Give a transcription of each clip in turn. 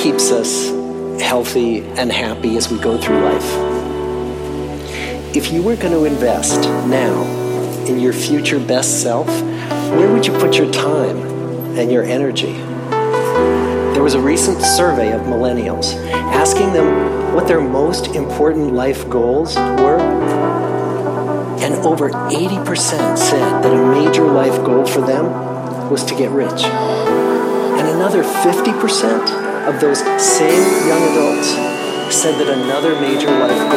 keeps us healthy and happy as we go through life. If you were going to invest now in your future best self, where would you put your time and your energy? There was a recent survey of millennials asking them what their most important life goals were. And over 80% said that a major life goal for them was to get rich. And another 50% of those same young adults said that another major life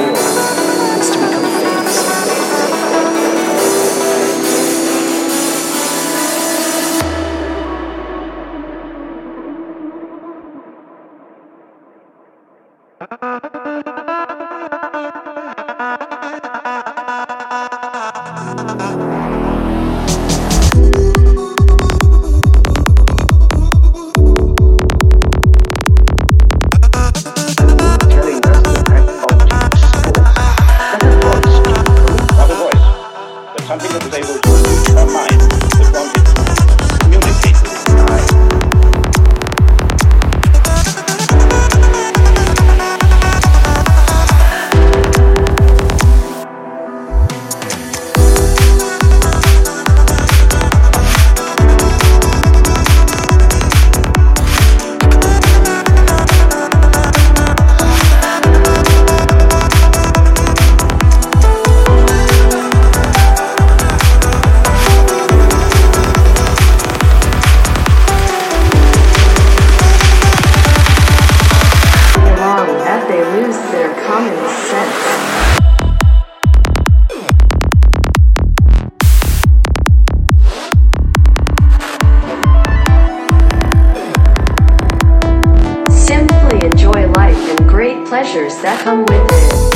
pleasures that come with it.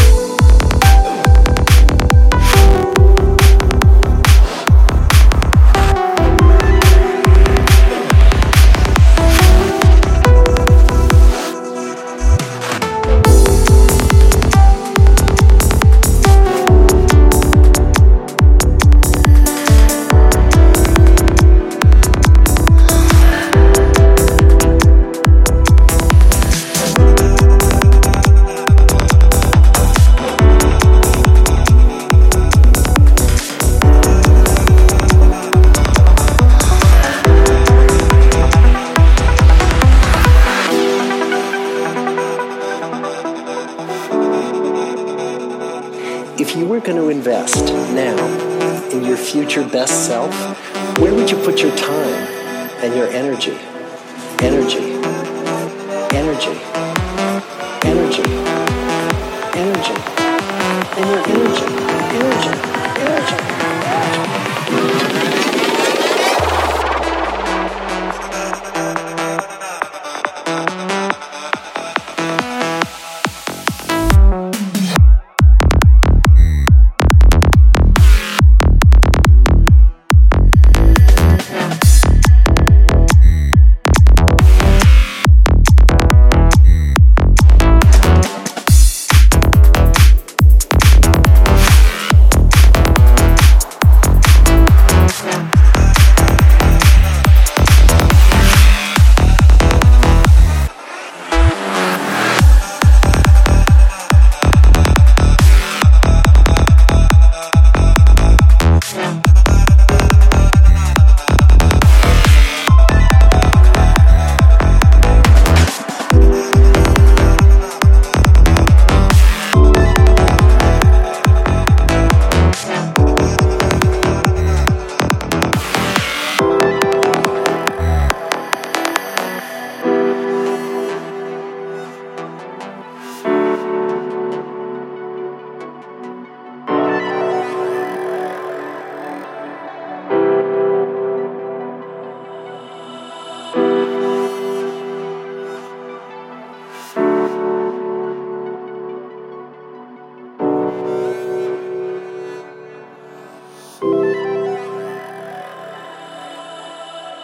You were going to invest now in your future best self, where would you put your time and your energy? Energy. Energy. Energy.